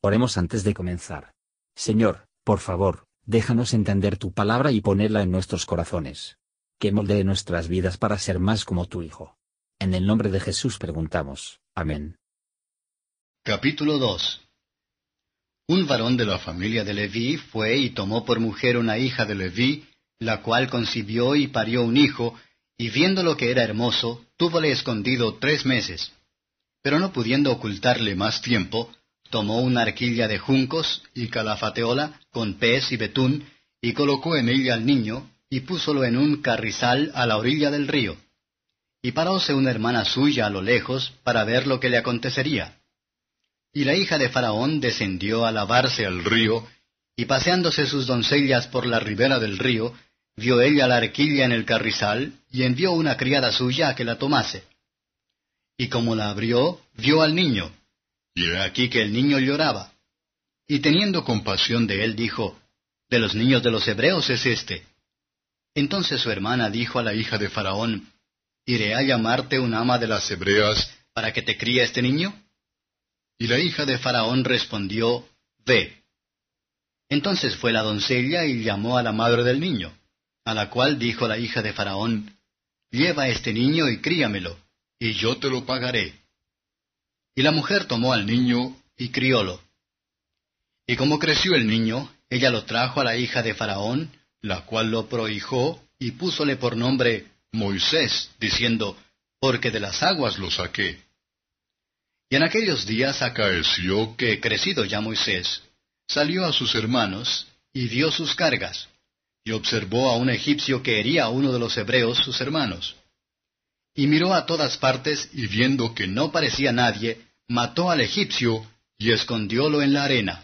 Oremos antes de comenzar. Señor, por favor, déjanos entender tu palabra y ponerla en nuestros corazones. Que moldee nuestras vidas para ser más como tu Hijo. En el nombre de Jesús preguntamos. Amén. Capítulo 2 Un varón de la familia de Leví fue y tomó por mujer una hija de Leví, la cual concibió y parió un hijo, y viendo lo que era hermoso, túvole escondido tres meses. Pero no pudiendo ocultarle más tiempo, tomó una arquilla de juncos y calafateola con pez y betún, y colocó en ella al niño, y púsolo en un carrizal a la orilla del río. Y paróse una hermana suya a lo lejos para ver lo que le acontecería. Y la hija de Faraón descendió a lavarse al río, y paseándose sus doncellas por la ribera del río, vio ella la arquilla en el carrizal, y envió una criada suya a que la tomase. Y como la abrió, vio al niño, y he aquí que el niño lloraba. Y teniendo compasión de él, dijo, De los niños de los hebreos es este. Entonces su hermana dijo a la hija de Faraón, ¿Iré a llamarte un ama de las hebreas para que te críe este niño? Y la hija de Faraón respondió, Ve. Entonces fue la doncella y llamó a la madre del niño, a la cual dijo la hija de Faraón, Lleva este niño y críamelo, y yo te lo pagaré. Y la mujer tomó al niño y criólo. Y como creció el niño, ella lo trajo a la hija de Faraón, la cual lo prohijó, y púsole por nombre Moisés, diciendo, Porque de las aguas lo saqué. Y en aquellos días acaeció que, crecido ya Moisés, salió a sus hermanos, y dio sus cargas, y observó a un egipcio que hería a uno de los hebreos sus hermanos. Y miró a todas partes, y viendo que no parecía nadie, mató al egipcio y escondiólo en la arena.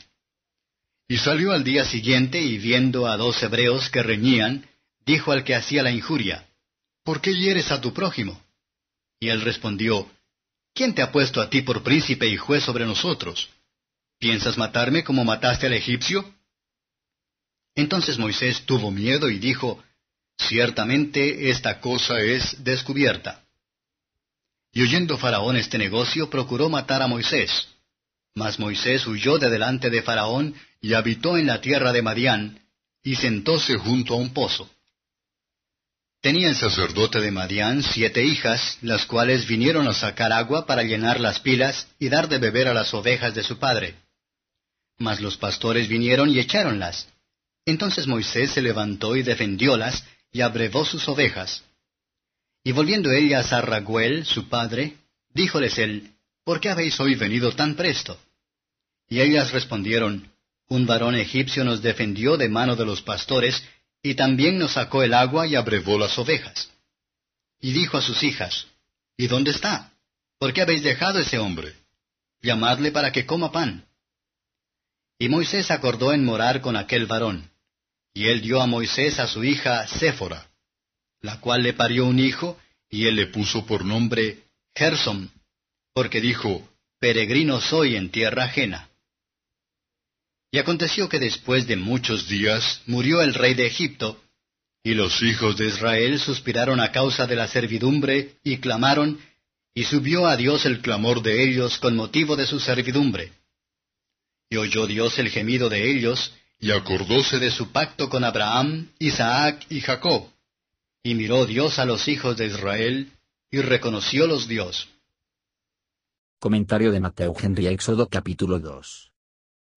Y salió al día siguiente y viendo a dos hebreos que reñían, dijo al que hacía la injuria, ¿Por qué hieres a tu prójimo? Y él respondió, ¿Quién te ha puesto a ti por príncipe y juez sobre nosotros? ¿Piensas matarme como mataste al egipcio? Entonces Moisés tuvo miedo y dijo, Ciertamente esta cosa es descubierta. Y oyendo Faraón este negocio, procuró matar a Moisés. Mas Moisés huyó de delante de Faraón y habitó en la tierra de Madián, y sentóse junto a un pozo. Tenía el sacerdote de Madián siete hijas, las cuales vinieron a sacar agua para llenar las pilas y dar de beber a las ovejas de su padre. Mas los pastores vinieron y echáronlas. Entonces Moisés se levantó y defendiólas, y abrevó sus ovejas. Y volviendo ellas a Raguel, su padre, díjoles él, ¿Por qué habéis hoy venido tan presto? Y ellas respondieron, Un varón egipcio nos defendió de mano de los pastores, y también nos sacó el agua y abrevó las ovejas. Y dijo a sus hijas, ¿Y dónde está? ¿Por qué habéis dejado ese hombre? Llamadle para que coma pan. Y Moisés acordó en morar con aquel varón. Y él dio a Moisés a su hija Séfora la cual le parió un hijo, y él le puso por nombre Gersom, porque dijo, Peregrino soy en tierra ajena. Y aconteció que después de muchos días murió el rey de Egipto, y los hijos de Israel suspiraron a causa de la servidumbre, y clamaron, y subió a Dios el clamor de ellos con motivo de su servidumbre. Y oyó Dios el gemido de ellos, y acordóse de su pacto con Abraham, Isaac y Jacob y miró Dios a los hijos de Israel, y reconociólos Dios. Comentario de Mateo Henry Éxodo capítulo 2.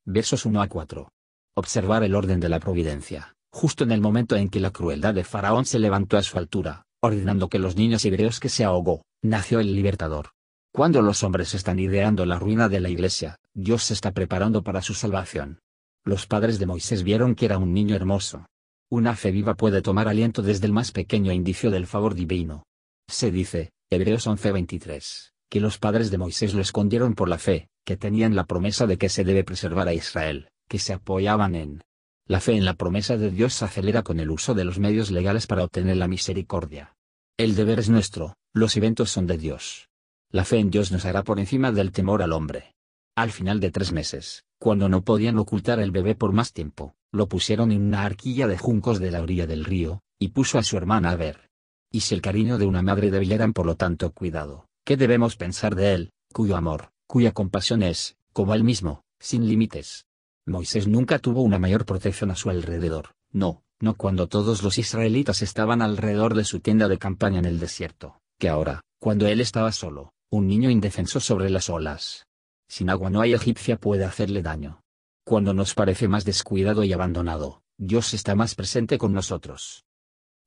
Versos 1 a 4. Observar el orden de la providencia, justo en el momento en que la crueldad de Faraón se levantó a su altura, ordenando que los niños hebreos que se ahogó, nació el libertador. Cuando los hombres están ideando la ruina de la iglesia, Dios se está preparando para su salvación. Los padres de Moisés vieron que era un niño hermoso, una fe viva puede tomar aliento desde el más pequeño indicio del favor divino. Se dice, Hebreos 11:23, que los padres de Moisés lo escondieron por la fe, que tenían la promesa de que se debe preservar a Israel, que se apoyaban en la fe en la promesa de Dios se acelera con el uso de los medios legales para obtener la misericordia. El deber es nuestro, los eventos son de Dios. La fe en Dios nos hará por encima del temor al hombre. Al final de tres meses, cuando no podían ocultar el bebé por más tiempo, lo pusieron en una arquilla de juncos de la orilla del río, y puso a su hermana a ver. Y si el cariño de una madre debieran por lo tanto cuidado, ¿qué debemos pensar de él, cuyo amor, cuya compasión es, como él mismo, sin límites. Moisés nunca tuvo una mayor protección a su alrededor, no, no cuando todos los israelitas estaban alrededor de su tienda de campaña en el desierto, que ahora, cuando él estaba solo, un niño indefenso sobre las olas. Sin agua no hay egipcia puede hacerle daño. Cuando nos parece más descuidado y abandonado, Dios está más presente con nosotros.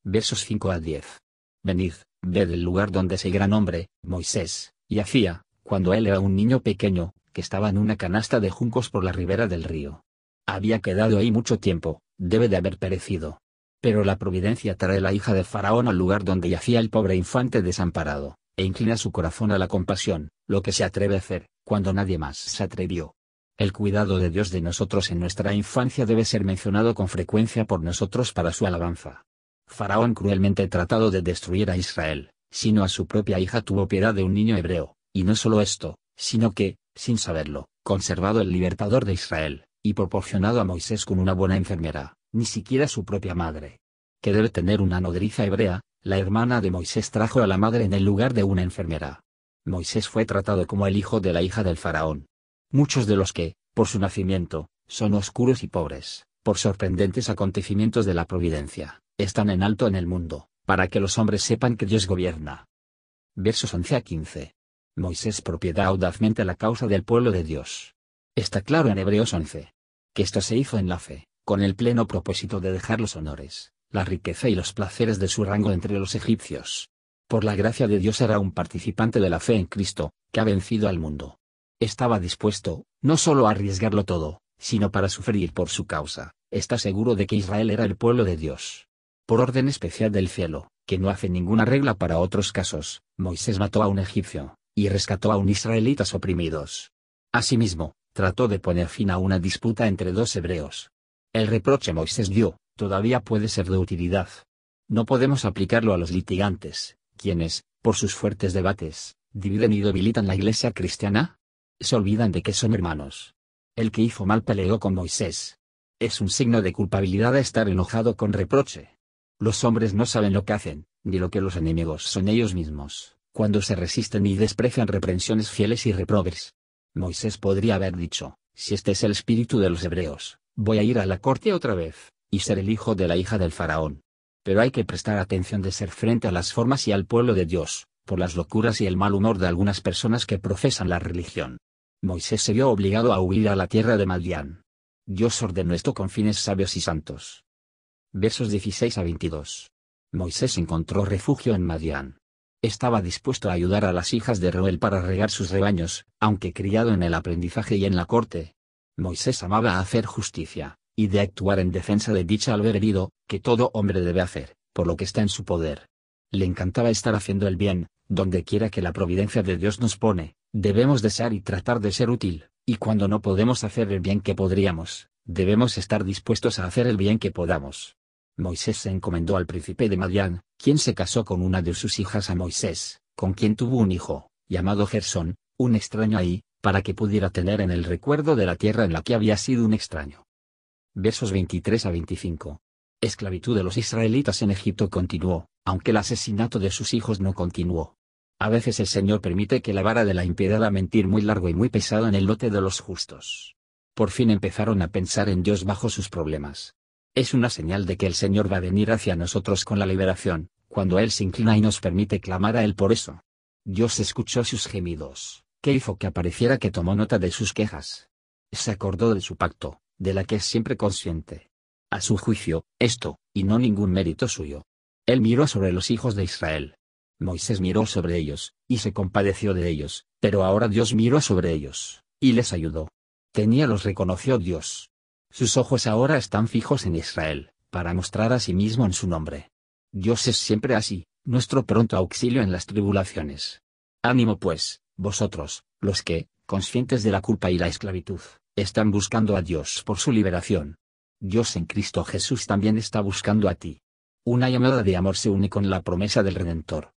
Versos 5 a 10. Venid, ved el lugar donde ese gran hombre, Moisés, yacía, cuando él era un niño pequeño, que estaba en una canasta de juncos por la ribera del río. Había quedado ahí mucho tiempo, debe de haber perecido. Pero la providencia trae la hija de Faraón al lugar donde yacía el pobre infante desamparado, e inclina su corazón a la compasión, lo que se atreve a hacer, cuando nadie más se atrevió. El cuidado de Dios de nosotros en nuestra infancia debe ser mencionado con frecuencia por nosotros para su alabanza. Faraón cruelmente tratado de destruir a Israel, sino a su propia hija tuvo piedad de un niño hebreo, y no solo esto, sino que, sin saberlo, conservado el libertador de Israel, y proporcionado a Moisés con una buena enfermera, ni siquiera su propia madre. Que debe tener una nodriza hebrea, la hermana de Moisés trajo a la madre en el lugar de una enfermera. Moisés fue tratado como el hijo de la hija del faraón. Muchos de los que, por su nacimiento, son oscuros y pobres, por sorprendentes acontecimientos de la providencia, están en alto en el mundo, para que los hombres sepan que Dios gobierna. Versos 11 a 15. Moisés propiedad audazmente la causa del pueblo de Dios. Está claro en Hebreos 11. Que esto se hizo en la fe, con el pleno propósito de dejar los honores, la riqueza y los placeres de su rango entre los egipcios. Por la gracia de Dios era un participante de la fe en Cristo, que ha vencido al mundo. Estaba dispuesto, no solo a arriesgarlo todo, sino para sufrir por su causa, está seguro de que Israel era el pueblo de Dios. Por orden especial del cielo, que no hace ninguna regla para otros casos, Moisés mató a un egipcio, y rescató a un israelitas oprimidos. Asimismo, trató de poner fin a una disputa entre dos hebreos. El reproche Moisés dio, todavía puede ser de utilidad. No podemos aplicarlo a los litigantes, quienes, por sus fuertes debates, dividen y debilitan la iglesia cristiana. Se olvidan de que son hermanos. El que hizo mal peleó con Moisés. Es un signo de culpabilidad estar enojado con reproche. Los hombres no saben lo que hacen, ni lo que los enemigos son ellos mismos cuando se resisten y desprecian reprensiones fieles y reprobes. Moisés podría haber dicho, si este es el espíritu de los hebreos, voy a ir a la corte otra vez, y ser el hijo de la hija del faraón. Pero hay que prestar atención de ser frente a las formas y al pueblo de Dios, por las locuras y el mal humor de algunas personas que profesan la religión. Moisés se vio obligado a huir a la tierra de Madián. Dios ordenó esto con fines sabios y santos. Versos 16 a 22. Moisés encontró refugio en Madián. Estaba dispuesto a ayudar a las hijas de Reuel para regar sus rebaños, aunque criado en el aprendizaje y en la corte. Moisés amaba hacer justicia, y de actuar en defensa de dicha al ver herido, que todo hombre debe hacer, por lo que está en su poder. Le encantaba estar haciendo el bien, donde quiera que la providencia de Dios nos pone, debemos desear y tratar de ser útil, y cuando no podemos hacer el bien que podríamos, debemos estar dispuestos a hacer el bien que podamos. Moisés se encomendó al príncipe de Madián, quien se casó con una de sus hijas a Moisés, con quien tuvo un hijo, llamado Gersón, un extraño ahí, para que pudiera tener en el recuerdo de la tierra en la que había sido un extraño. Versos 23 a 25. Esclavitud de los israelitas en Egipto continuó, aunque el asesinato de sus hijos no continuó. A veces el Señor permite que la vara de la impiedad a mentir muy largo y muy pesado en el lote de los justos. Por fin empezaron a pensar en Dios bajo sus problemas, es una señal de que el Señor va a venir hacia nosotros con la liberación, cuando Él se inclina y nos permite clamar a Él por eso. Dios escuchó sus gemidos, que hizo que apareciera que tomó nota de sus quejas. Se acordó de su pacto, de la que es siempre consciente. A su juicio, esto, y no ningún mérito suyo. Él miró sobre los hijos de Israel. Moisés miró sobre ellos, y se compadeció de ellos, pero ahora Dios miró sobre ellos, y les ayudó. Tenía los reconoció Dios, sus ojos ahora están fijos en Israel, para mostrar a sí mismo en su nombre. Dios es siempre así, nuestro pronto auxilio en las tribulaciones. Ánimo pues, vosotros, los que, conscientes de la culpa y la esclavitud, están buscando a Dios por su liberación. Dios en Cristo Jesús también está buscando a ti. Una llamada de amor se une con la promesa del Redentor.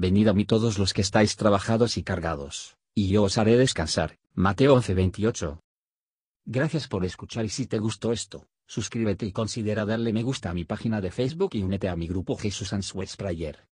Venid a mí todos los que estáis trabajados y cargados, y yo os haré descansar. Mateo 11:28. Gracias por escuchar y si te gustó esto, suscríbete y considera darle me gusta a mi página de Facebook y únete a mi grupo Jesús Answers Prayer.